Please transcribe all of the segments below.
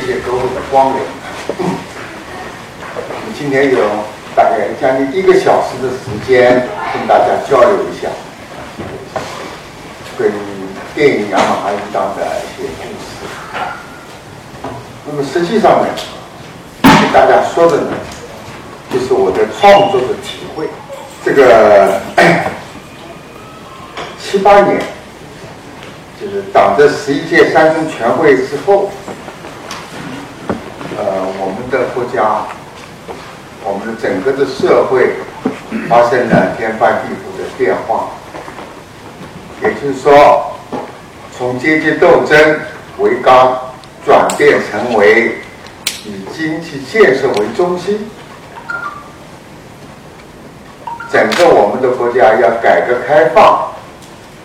谢谢各位的光临。我们今天有大概将近一个小时的时间，跟大家交流一下关于电影《雅马哈一档》的一些故事。那么实际上呢，跟大家说的呢，就是我的创作的体会。这个七八年，就是党的十一届三中全会之后。的国家，我们整个的社会发生了天翻地覆的变化。也就是说，从阶级斗争为纲，转变成为以经济建设为中心。整个我们的国家要改革开放，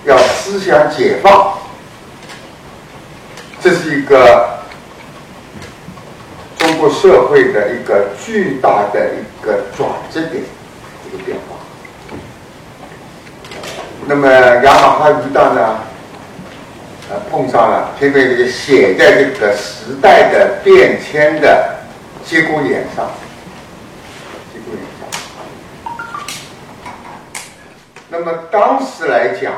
要思想解放，这是一个。社会的一个巨大的一个转折点，一个变化。那么雅马哈鱼档呢，呃，碰上了，现在这个写在这个时代的变迁的节骨眼上，节骨眼上。那么当时来讲，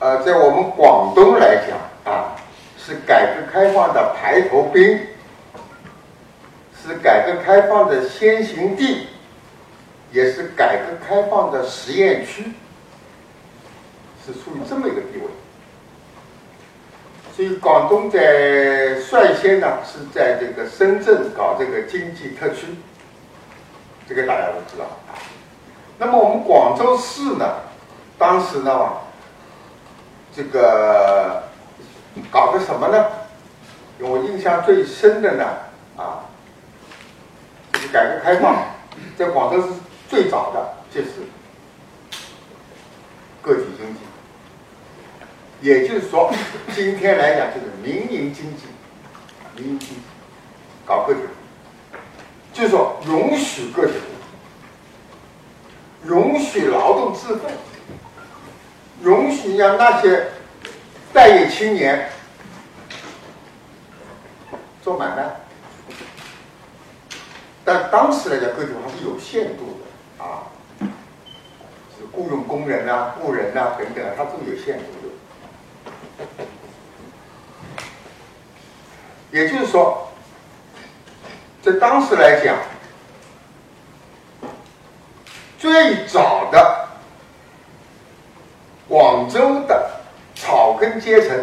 呃，在我们广东来讲啊，是改革开放的排头兵。是改革开放的先行地，也是改革开放的实验区，是处于这么一个地位。所以广东在率先呢是在这个深圳搞这个经济特区，这个大家都知道。那么我们广州市呢，当时呢，这个搞个什么呢？我印象最深的呢，啊。改革开放在广州是最早的，就是个体经济，也就是说，今天来讲就是民营经济，民营经济搞个体，就是说允许个体，允许劳动自费，允许让那些待业青年做买卖。但当时来讲，个体户还是有限度的啊，是雇佣工人呐、雇人呐等等啊，它都有限度的。也就是说，在当时来讲，最早的广州的草根阶层，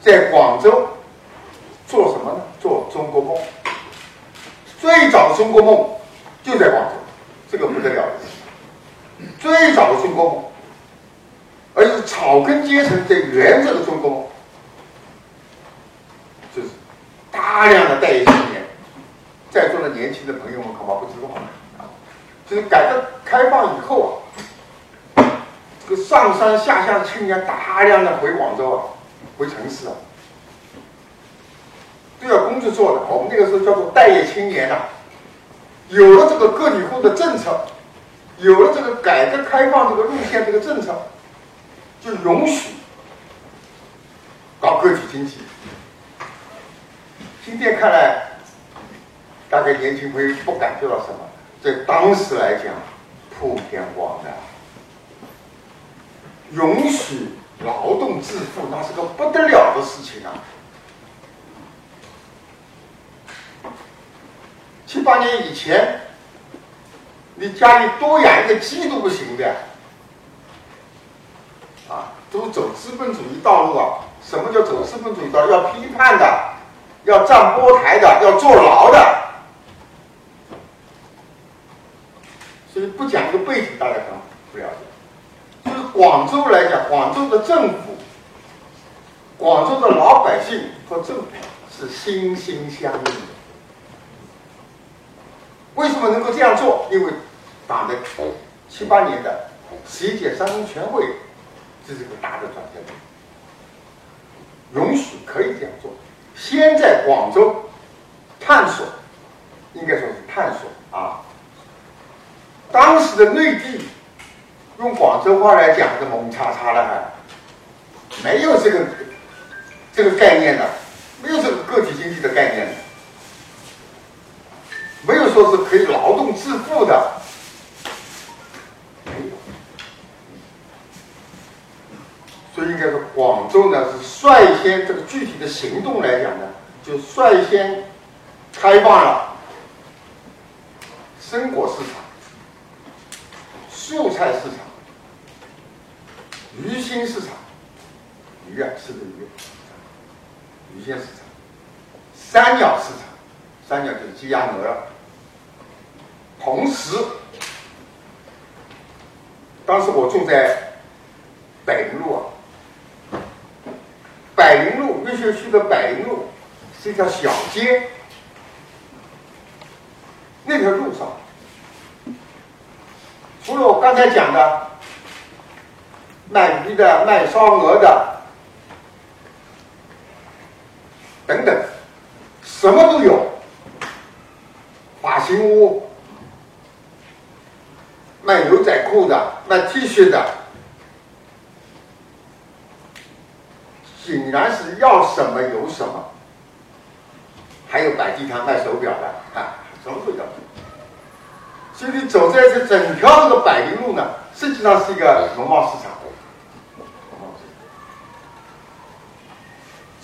在广州。做什么呢？做中国梦。最早的中国梦就在广州，这个不得了。最早的中国梦，而且是草根阶层在圆这个中国梦，就是大量的待业青年。在座的年轻的朋友们恐怕不知道，就是改革开放以后啊，这个上山下乡的青年大量的回广州啊，回城市啊。制作做的，我们那个时候叫做待业青年呐。有了这个个体户的政策，有了这个改革开放这个路线这个政策，就允许搞个体经济。今天看来，大概年轻朋友不感觉到什么，在当时来讲，普天广的，允许劳动致富，那是个不得了的事情啊。七八年以前，你家里多养一个鸡都不行的，啊，都走资本主义道路啊！什么叫走资本主义道路？要批判的，要站波台的，要坐牢的。所以不讲这个背景，大家可能不了解。就是广州来讲，广州的政府、广州的老百姓和政府是心心相印的。什么能够这样做？因为党的七八年的十一届三中全会，这是个大的转折点，允许可以这样做。先在广州探索，应该说是探索啊。当时的内地，用广州话来讲是蒙叉叉的，还没有这个这个概念的，没有这个个体经济的概念的，说是可以劳动致富的，没有。所以应该说，广州呢是率先这个具体的行动来讲呢，就率先开放了生果市场、蔬菜市场、鱼腥市场，鱼啊，吃的鱼。鱼线市场、三鸟市场，三鸟就是鸡鸭鹅了。同时，当时我住在百灵路啊，百灵路越秀区的百灵路是一条小街，那条路上，除了我刚才讲的卖鱼的、卖烧鹅的。等等，什么都有。发型屋卖牛仔裤的，卖 T 恤的，竟然是要什么有什么。还有摆地摊卖手表的，啊，什么都有。所以你走在这整条这个百灵路呢，实际上是一个农贸市场。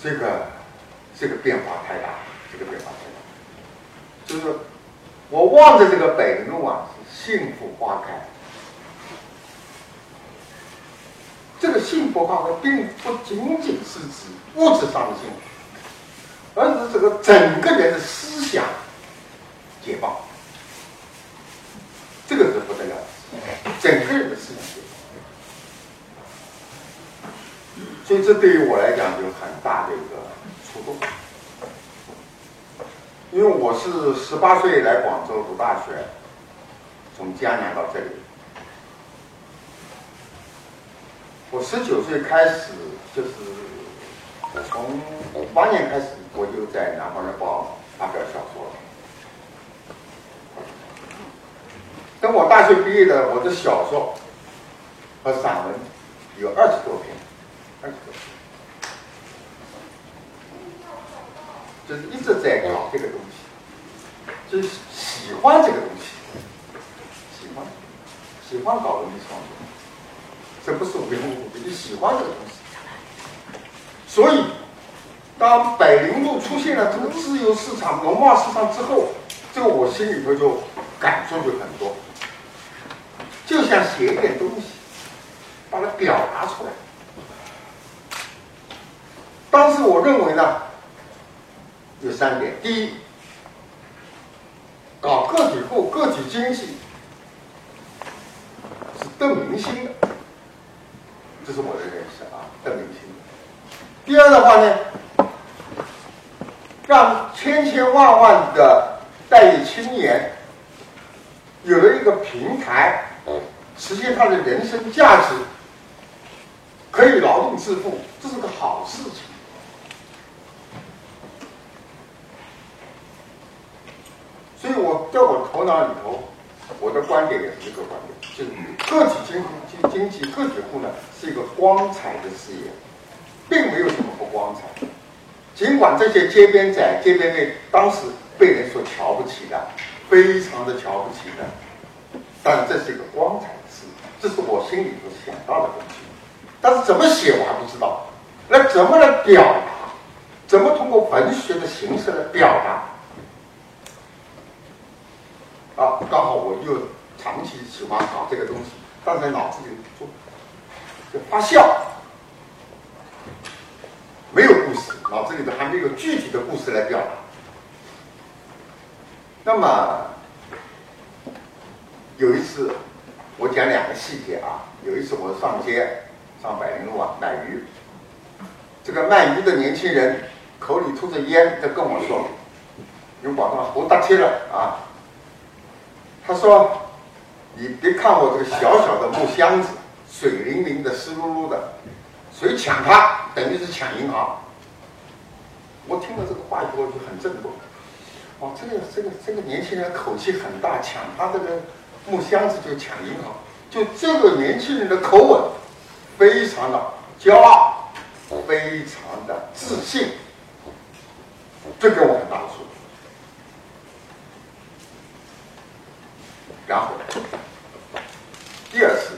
这个。这个变化太大，这个变化太大，就是我望着这个北路啊，幸福花开。这个幸福花开，并不仅仅是指物质上的幸福，而是这个整个人的思想解放。这个是不得了，整个人的思想解放。所以这对于我来讲，有很大的一个。触动，因为我是十八岁来广州读大学，从江南到这里。我十九岁开始，就是从五八年开始，我就在《南方日报》发表小说了。等我大学毕业的，我的小说和散文有二十多篇，二十多。篇。就是一直在搞这个东西，就是喜欢这个东西，喜欢搞文艺创作，这不是无缘无故的，就喜欢这个东西。所以，当百灵路出现了这个自由市场、农贸市场之后，这个我心里头就感触就很多，就想写一点东西，把它表达出来。当时我认为呢。有三点：第一，搞个体户、个体经济是得民心的，这是我的认识啊，邓明星。第二的话呢，让千千万万的待业青年有了一个平台，实现他的人生价值，可以劳动致富，这是个好事情。所以我在我头脑里头，我的观点也是这个观点，就是个体经经经济个体户呢是一个光彩的事业，并没有什么不光彩。尽管这些街边仔、街边妹当时被人所瞧不起的，非常的瞧不起的，但这是一个光彩的事，这是我心里头想到的东西。但是怎么写我还不知道，那怎么来表达？怎么通过文学的形式来表达？啊，刚好我又长期喜欢搞这个东西，但在脑子里就就发笑，没有故事，脑子里头还没有具体的故事来表达。那么有一次，我讲两个细节啊。有一次我上街上百灵路啊买鱼，这个卖鱼的年轻人口里吐着烟，在跟我说，用广东话我搭车了啊。他说：“你别看我这个小小的木箱子，水灵灵的、湿漉漉的，谁抢它，等于是抢银行。”我听了这个话以后就很震动。哦，这个这个这个年轻人口气很大，抢他这个木箱子就抢银行，就这个年轻人的口吻非常的骄傲，非常的自信，这给我很大的触动。然后第二次，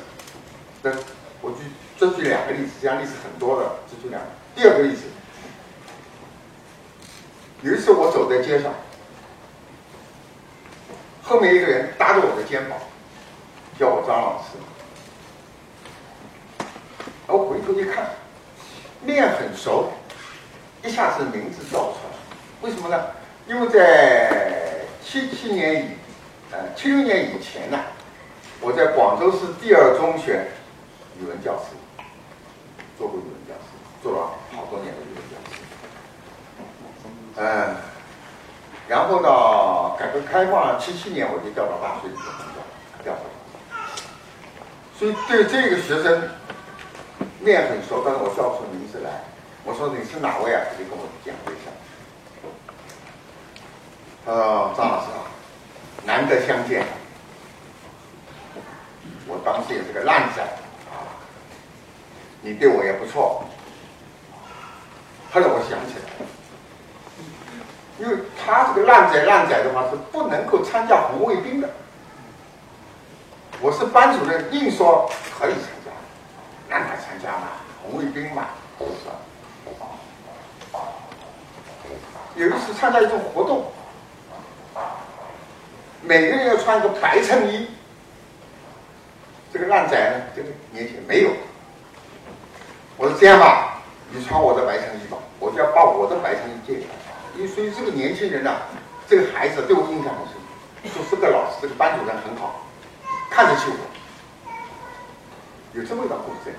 那我举这举两个例子，这样例子很多的，这举两个。第二个例子，有一次我走在街上，后面一个人搭着我的肩膀，叫我张老师。我回头一看，面很熟，一下子名字叫出来。为什么呢？因为在七七年以，呃七六年以前呢，我在广州市第二中学语文教师，做过语文教师，做了好多年的语文教师。嗯，然后呢，改革开放七七年我就调到大学里面工作，调回来。所以对这个学生。面很熟，但是我叫不出名字来。我说你是哪位啊？他就跟我讲了一下。他说：“张老师啊，难得相见。我当时也是个烂仔啊，你对我也不错。”后来我想起来，因为他这个烂仔烂仔的话是不能够参加红卫兵的。我是班主任，硬说可以参加。让他参加嘛，红卫兵嘛，是吧？有一次参加一种活动，每个人要穿一个白衬衣。这个烂仔呢，这个年轻没有。我说这样吧，你穿我的白衬衣吧，我就要把我的白衬衣借给他。因为所以这个年轻人呢，这个孩子对我印象很深，说这个老师，这个班主任很好，看得起我。有这么一段故事，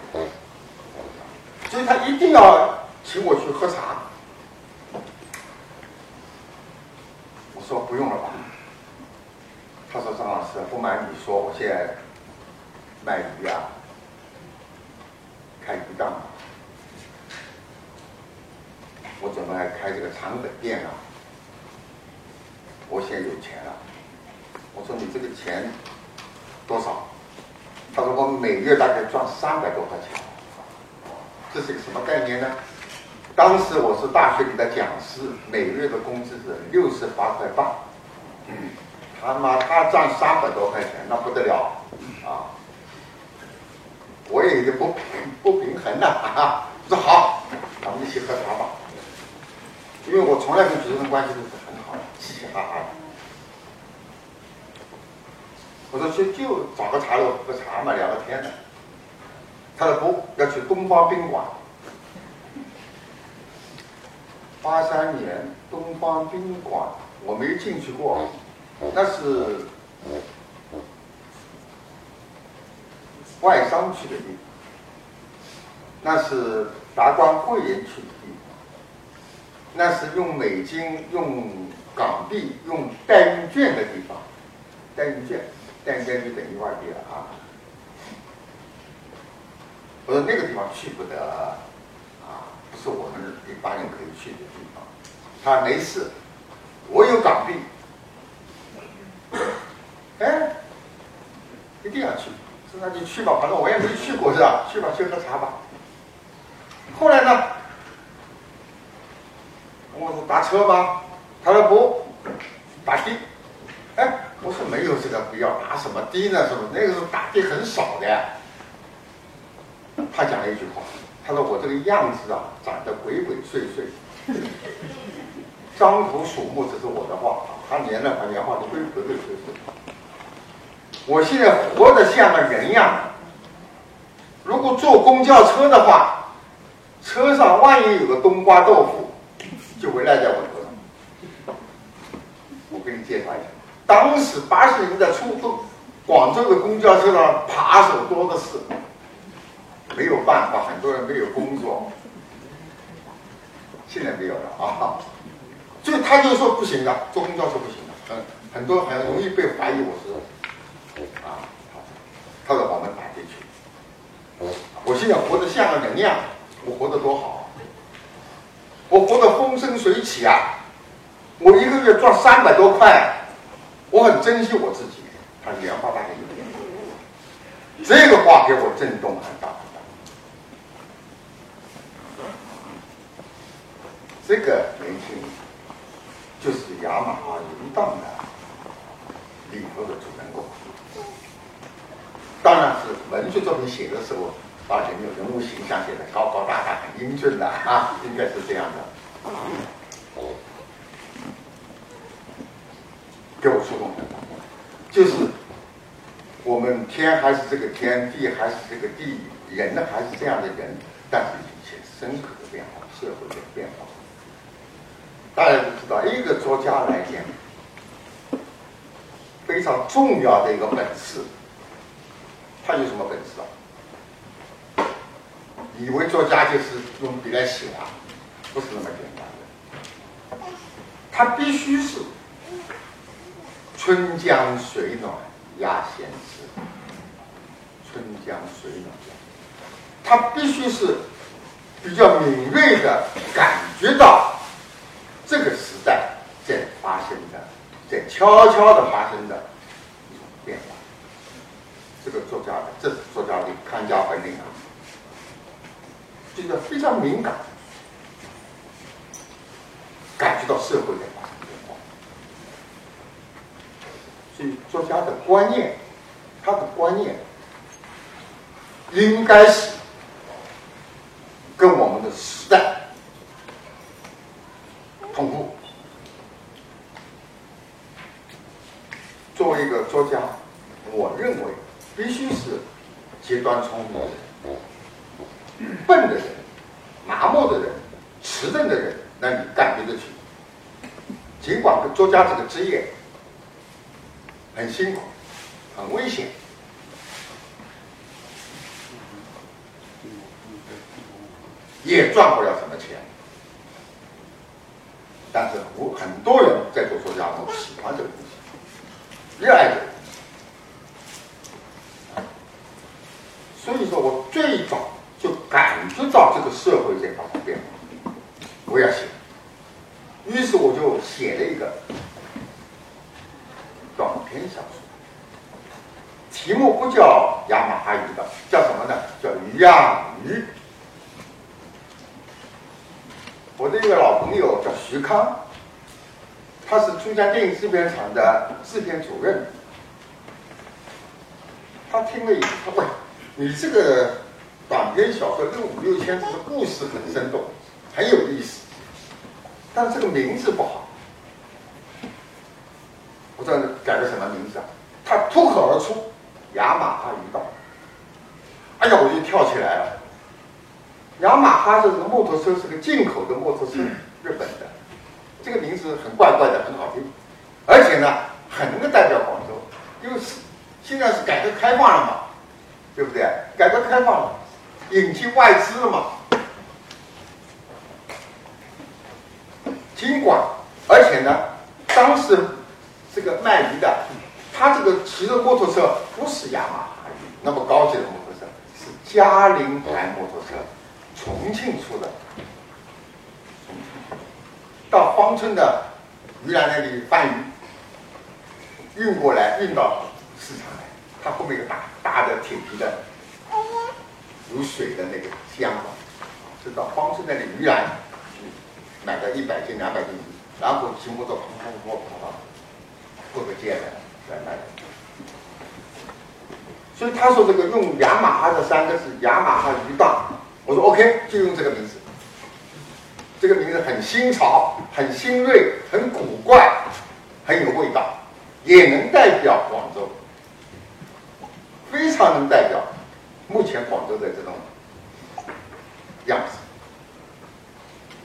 所以他一定要请我去喝茶。我说不用了吧。他说张老师，不瞒你说，我现在卖鱼啊，开鱼档，我准备开这个长粉店啊。我现在有钱了。我说你这个钱多少？他说：“我每月大概赚三百多块钱，这是个什么概念呢？当时我是大学里的讲师，每月的工资是六十八块半。他妈他赚三百多块钱，那不得了啊！我也有点不平不平衡了啊！我说好，咱们一起喝茶吧，因为我从来跟主持人关系都是很好的，嘻嘻哈哈的。”我说去就找个茶楼喝茶嘛，聊个天的。他说不要去东方宾馆。八三年东方宾馆我没进去过，那是外商去的地方，那是达官贵人去的地方，那是用美金、用港币、用代运券的地方，代运券。但现就等于外地了啊！我说那个地方去不得啊，不是我们一般人可以去的地方。他没事，我有港币，哎，一定要去，说那你去吧，反正我也没去过是吧？去吧，去喝茶吧。后来呢，我说打车吧，他说不，打的，哎。我说没有这个必要，打什么的呢？是不？那个时候打的很少的。他讲了一句话，他说我这个样子啊，长得鬼鬼祟祟，张口鼠目，这是我的话。他连了他连话都鬼鬼鬼祟祟。我现在活得像个人样。如果坐公交车的话，车上万一有个冬瓜豆腐，就会赖在我头上。我给你介绍一下。当时八十年代初，广州的公交车上扒手多的是，没有办法，很多人没有工作。现在没有了啊，就他就说不行的，坐公交车不行的，很很多很容易被怀疑我是啊，他说把门打进去，我现在活得像个人样，我活得多好，我活得风生水起啊，我一个月赚三百多块。我很珍惜我自己，他原话大概有，这个话给我震动很大。这个年轻人就是雅马哈游荡的里头的。当然是文学作品写的时候，而且有人物形象写的高高大大、很英俊的啊，应该是这样的。给我触动的，就是我们天还是这个天，地还是这个地，人呢还是这样的人，但是一切深刻的变化，社会的变化。大家都知道，一个作家来讲，非常重要的一个本事，他有什么本事啊？以为作家就是用笔来写啊，不是那么简单的，他必须是。春江水暖鸭先知，春江水暖，他必须是比较敏锐的感觉到这个时代在发生的，在悄悄的发生的一种变化。这个作家的，这是作家的看家本领啊，这个非常敏感，感觉到社会的。所以，作家的观念，他的观念应该是跟我们的时代同步。作为一个作家，我认为必须是极端聪明的人、笨的人、麻木的人、迟钝的人，那你感觉得起。尽管作家这个职业。很辛苦，很危险，也赚不了什么钱。但是我很多人在做作家，我喜欢这个东西，热爱这个。所以说我最早就感觉到这个社会在发生变化，我要写。于是我就写了一个。短篇小说，题目不叫《雅马哈鱼》的，叫什么呢？叫《养鱼》。我的一个老朋友叫徐康，他是珠江电影制片厂的制片主任。他听了以后，他问：“你这个短篇小说六五六千字的故事很生动，很有意思，但这个名字不好。”我说改个什么名字啊？他脱口而出：“雅马哈鱼道。”哎呀，我就跳起来了。雅马哈这个摩托车是个进口的摩托车，日本的。这个名字很怪怪的，很好听，而且呢，很能够代表广州，因为是现在是改革开放了嘛，对不对？改革开放了，引进外资了嘛。尽管，而且呢，当时。这个卖鱼的，他这个骑的摩托车不是雅马哈那么高级的摩托车，是嘉陵牌摩托车，重庆出的。到芳村的鱼栏那里贩鱼，运过来运到市场它，后面有大大的铁皮的有水的那个箱子，就到芳村那里鱼篮买个一百斤两百斤鱼，然后骑摩托砰砰砰跑到。各个界的在那里，所以他说这个用雅马哈的三个字“雅马哈鱼档”，我说 OK，就用这个名字。这个名字很新潮，很新锐，很古怪，很有味道，也能代表广州，非常能代表目前广州的这种样子。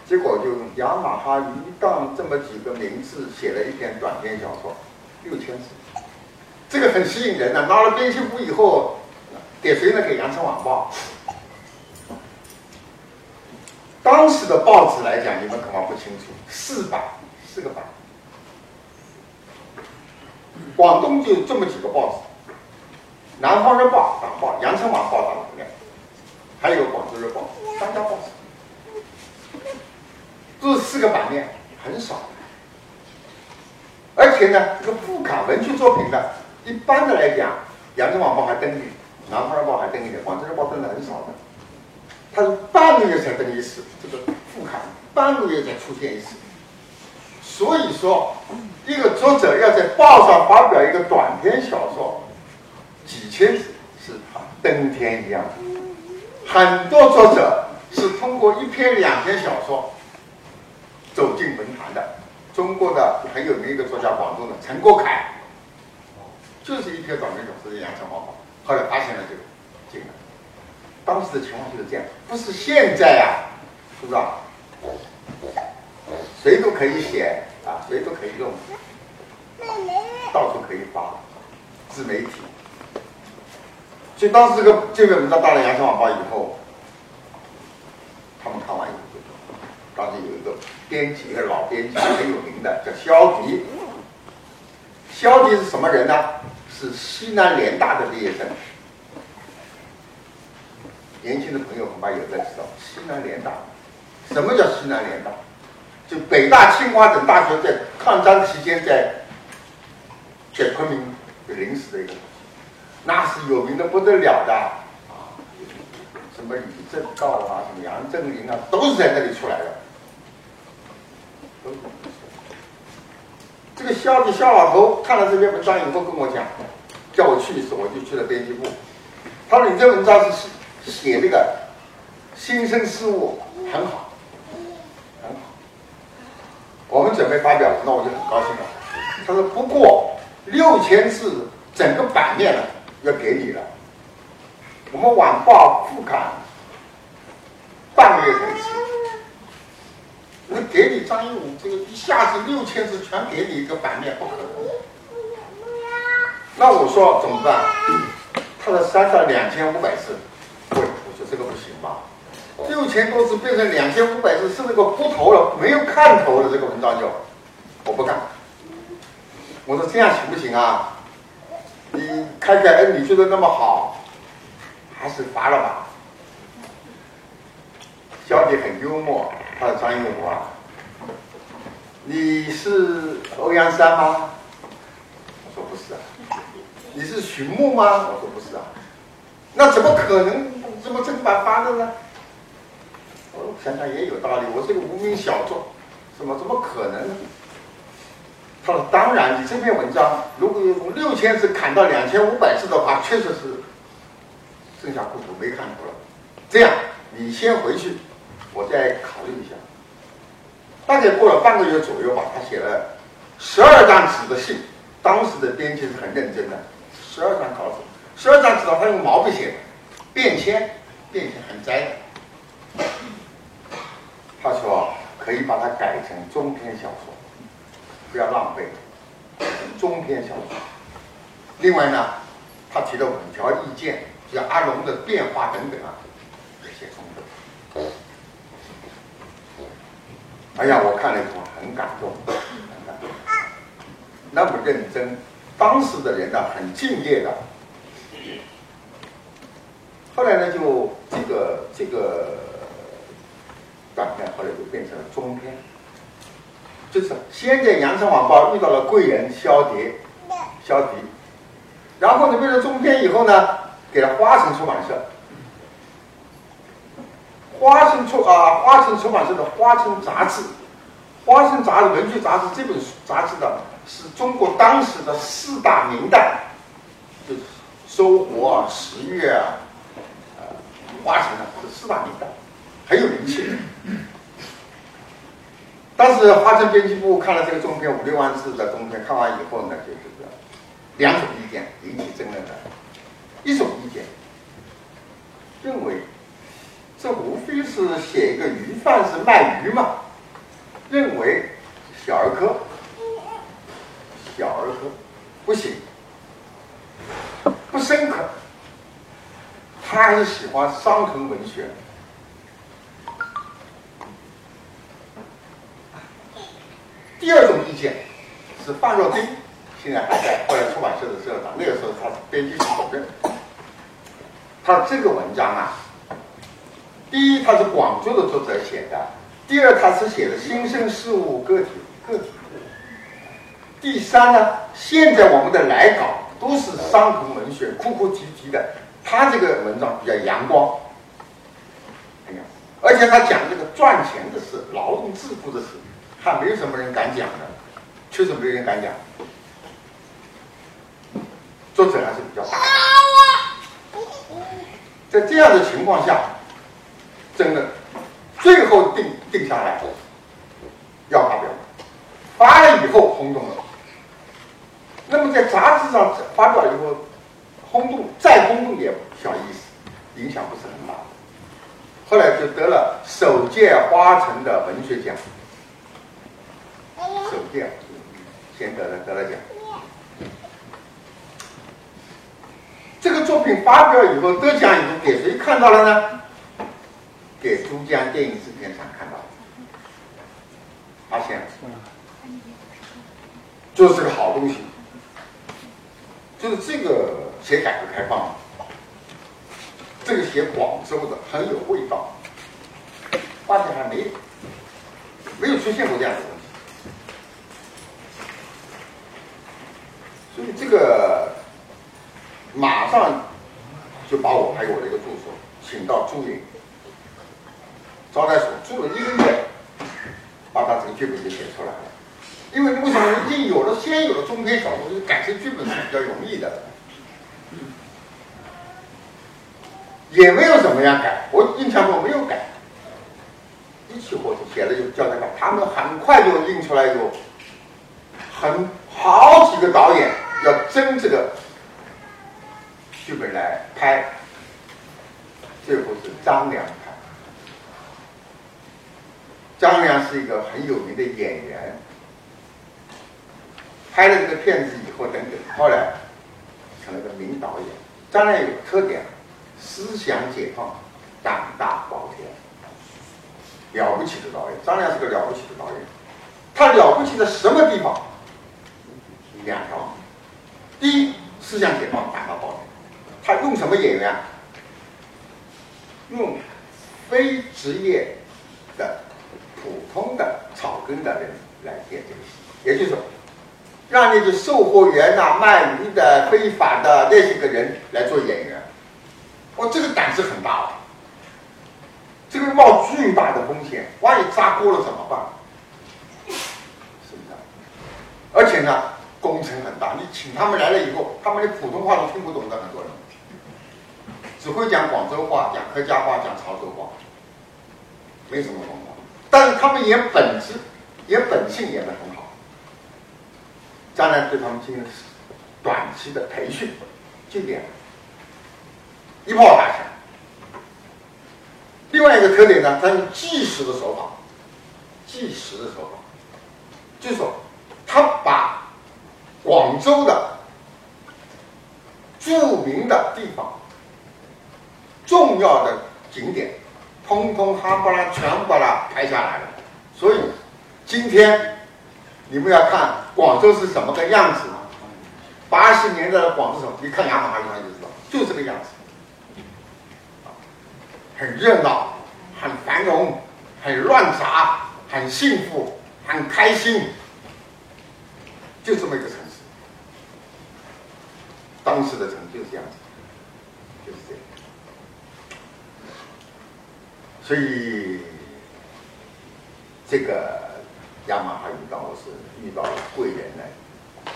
结果就“雅马哈一档”这么几个名字写了一篇短篇小说。六千字，这个很吸引人呐！拿了编辑部以后，给谁呢？给《羊城晚报》。当时的报纸来讲，你们恐怕不清楚，四版，四个版。广东就这么几个报纸：《南方日报》党报，《羊城晚报》党报，还有《广州日报》三家报纸，这四个版面很少。而且呢，这个副刊文学作品呢，一般的来讲，《羊城晚报》还登一点，《南方日报》还登一点，《广州日报》登的很少的。它是半个月才登一次，这个副刊半个月才出现一次。所以说，一个作者要在报上发表一个短篇小说，几千字是登天一样。很多作者是通过一篇两篇小说走进文坛的。中国的很有名一个作家，广东的陈国凯，就是一篇短篇小说《阳城王宝》，后来发现了就进了。当时的情况就是这样，不是现在啊，是不是啊？谁都可以写啊，谁都可以用，到处可以发，自媒体。所以当时这个这篇文章到了《羊城晚报》以后，他们看完以后，当时有一个编辑，一个老编辑很有名的，叫肖迪。肖迪是什么人呢？是西南联大的毕业生。年轻的朋友恐怕有在知道，西南联大。什么叫西南联大？就北大、清华等大学在抗战期间在在昆明临时的一个。那是有名的不得了的啊！什么李政道啊，什么杨振宁啊，都是在那里出来的。这个肖的肖老头看了这篇文章以后跟我讲，叫我去一次，我就去了编辑部。他说：“你这文章是写写这个新生事物，很好，很好。我们准备发表，那我就很高兴了。”他说：“不过六千字，整个版面了。”要给你了，我们晚报副刊半个月一次，我给你张一武这个一下子六千字全给你一个版面不可能。那我说怎么办？他说删到两千五百字，喂，我说这个不行吧？六千多字变成两千五百字是那个秃头了，没有看头的这个文章就，我不干。我说这样行不行啊？你开开恩，你做的那么好，还是罚了吧？小姐很幽默，他说张一武啊，你是欧阳山吗？我说不是啊。你是徐牧吗？我说不是啊。那怎么可能这么正版发的呢？我想想也有道理，我是个无名小卒，怎么怎么可能呢？：“当然，你这篇文章如果用六千字砍到两千五百字的话，确实是剩下糊涂没看头了。这样，你先回去，我再考虑一下。大概过了半个月左右吧，他写了十二张纸的信。当时的编辑是很认真的，十二张稿纸，十二张纸他用毛笔写的，便签，便签很摘的。他说可以把它改成中篇小说。”不要浪费，中篇小说。另外呢，他提了五条意见，像阿龙的变化等等啊，这些充分。哎呀，我看了以后很感动，很感动。那么认真，当时的人呢很敬业的。后来呢，就这个这个短片，后来就变成了中篇。就是先在《羊城晚报》遇到了贵人萧蝶，萧迪，然后呢，变成中篇以后呢，给了花城出版社，花城出啊，花城出版社的《花城杂志》，《花城杂志》文学杂志这本杂志的是中国当时的四大名旦，就是收获啊、十月啊、呃、花城啊，这四大名旦，很有名气。当时花城编辑部看了这个中篇五六万字的中篇，看完以后呢，就是两种意见引起争论的。一种意见认为，这无非是写一个鱼贩子卖鱼嘛，认为小儿科，小儿科不行，不深刻，他还是喜欢伤痕文学。第二种意见是范若冰，现在还在后来出版社的社长，那个时候他是编辑室主任。他这个文章啊，第一他是广州的作者写的，第二他是写的新生事物个体个体，第三呢，现在我们的来稿都是伤痕文学，哭哭啼啼的，他这个文章比较阳光。而且他讲这个赚钱的事、劳动致富的事，还没有什么人敢讲的，确实没人敢讲。作者还是比较大。在这样的情况下，真的最后定定下来要发表，发了以后轰动了。那么在杂志上发表以后，轰动再轰动也小意思，影响不是很大。后来就得了首届花城的文学奖，首届先得了得了奖。这个作品发表以后得奖以后，给谁看到了呢？给珠江电影制片厂看到了，发现就是个好东西，就是这个写改革开放，这个写广州的很有味道，发现还没没有出现过这样的东西，所以这个。马上就把我还有我的一个助手请到驻营招待所住了一个月，把他这个剧本就写出来了。因为为什么？已经有了先有了中篇小说，就改成剧本是比较容易的，也没有怎么样改。我印象中没有改，一起伙就写了就交代稿，他们很快就印出来，有很好几个导演要争这个。剧本来拍，最后是张良拍。张良是一个很有名的演员，拍了这个片子以后，等等，后来成了个名导演。张良有特点，思想解放，胆大包天，了不起的导演。张良是个了不起的导演，他了不起在什么地方？两条，第一，思想解放，胆大包天。他用什么演员？用非职业的、普通的草根的人来演这个戏，也就是说，让那些售货员呐、卖鱼的、非法的那些个人来做演员。哦，这个胆子很大，这个冒巨大的风险，万一砸锅了怎么办？是不是？而且呢，工程很大，你请他们来了以后，他们连普通话都听不懂的，很多人。只会讲广州话，讲客家话，讲潮州话，没什么文化。但是他们演本质、演本性演得很好。将来对他们进行短期的培训，就这样，一炮打响。另外一个特点呢，他用纪实的手法，纪实的手法，就是说，他把广州的著名的地方。重要的景点，通通哈巴拉全部把它拍下来了。所以今天你们要看广州是什么个样子？八十年代的广州城，你看雅马哈就知道，就这个样子，很热闹，很繁荣，很乱杂，很幸福，很开心，就这么一个城。当时的成就这样子，就是这样。所以，这个亚马哈遇到我是遇到了贵人呢，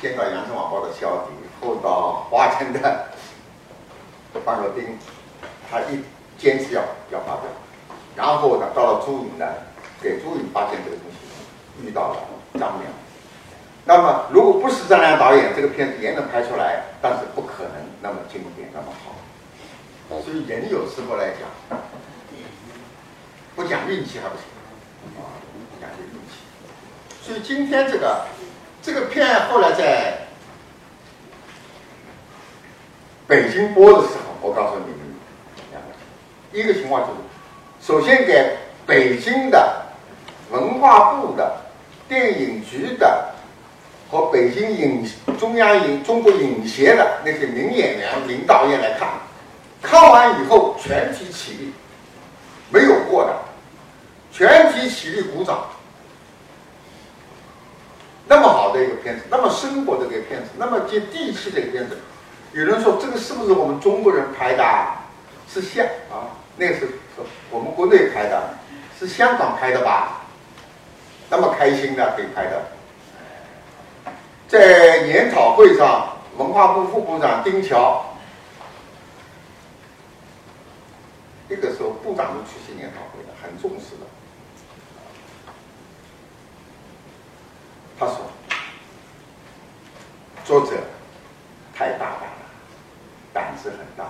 先到羊城晚报的肖迪，后到华城的范若丁，他一坚持要要发表，然后呢到了朱颖呢，给朱颖发现这个东西，遇到了张良。那么如果不是张良导演，这个片子也能拍出来，但是不可能那么经典那么好。所以人有时候来讲。不讲运气还不行啊！讲运气，所以今天这个这个片后来在北京播的时候，我告诉你们两个，一个情况就是，首先给北京的文化部的电影局的和北京影中央影中国影协的那些名演员、名导演来看，看完以后全体起立。没有过的，全体起立鼓掌。那么好的一个片子，那么生活的一个片子，那么接地气的一个片子，有人说这个是不是我们中国人拍的？是像啊，那是我们国内拍的，是香港拍的吧？那么开心的可以拍的。在研讨会上，文化部副部长丁乔，那个时候部长都出席研讨会的，很重视的。他说：“作者太大胆了，胆子很大。”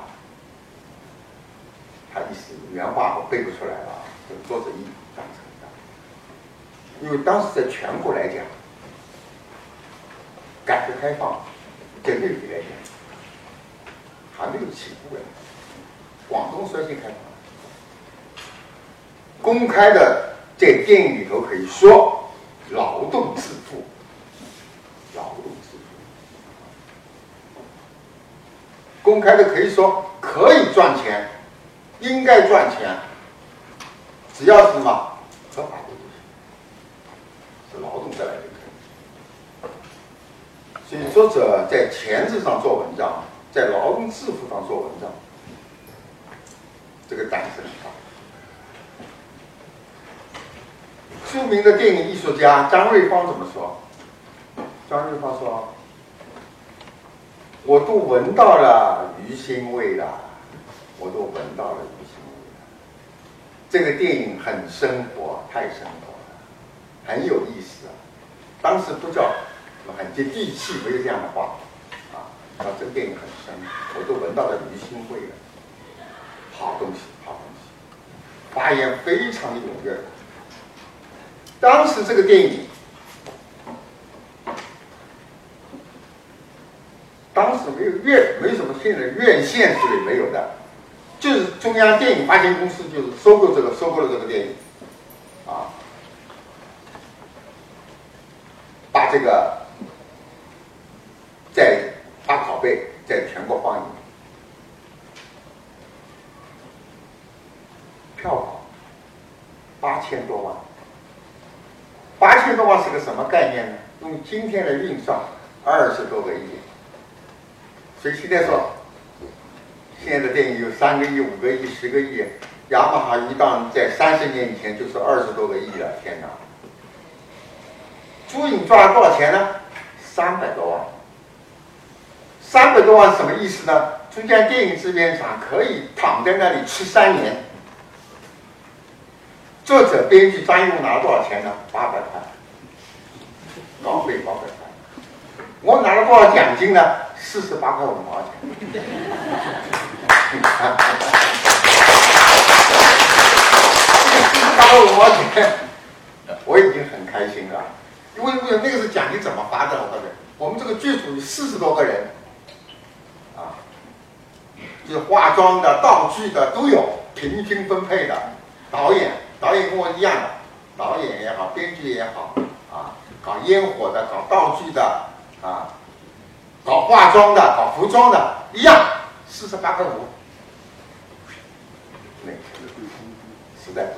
他意思原话我背不出来了，这个作者意胆子很大，因为当时在全国来讲，改革开放对内地来讲还没有起步呀，广东率先开放，公开的在电影里头可以说劳动致富，劳动致富，公开的可以说可以赚钱。应该赚钱，只要是什么合法的就行，是劳动带来的所以作者在钱字上做文章，在劳动致富上做文章，这个胆子很大。著名的电影艺术家张瑞芳怎么说？张瑞芳说：“我都闻到了鱼腥味了。”我都闻到了鱼腥味了。这个电影很生活，太生活了，很有意思啊。当时不叫很接地气，没有这样的话啊。那，这个电影很深，我都闻到了鱼腥味了。好东西，好东西，发言非常踊跃。当时这个电影，当时没有院，没什么现在院线之类没有的。就是中央电影发行公司就是收购这个收购了这个电影，啊，把这个在发拷贝，在全国放映，票房八千多万，八千多万是个什么概念呢？用今天的运算，二十多个亿，所以现在说。现在的电影有三个亿、五个亿、十个亿，雅马哈一档在三十年以前就是二十多个亿了，天哪！朱颖赚了多少钱呢？三百多万。三百多万是什么意思呢？中间电影制片厂可以躺在那里吃三年。作者、编剧张艺谋拿了多少钱呢？八百块，稿费八百块。我拿了多少奖金呢？四十八块五毛钱。八块五毛钱，我已经很开心了。因为那个是奖金怎么发的？我告诉你，我们这个剧组有四十多个人，就是化妆的、道具的都有，平均分配的。导演，导演跟我一样的，导演也好，编剧也好，啊，搞烟火的、搞道具的，啊，搞化妆的、搞服装的，一样，四十八块五。那实在。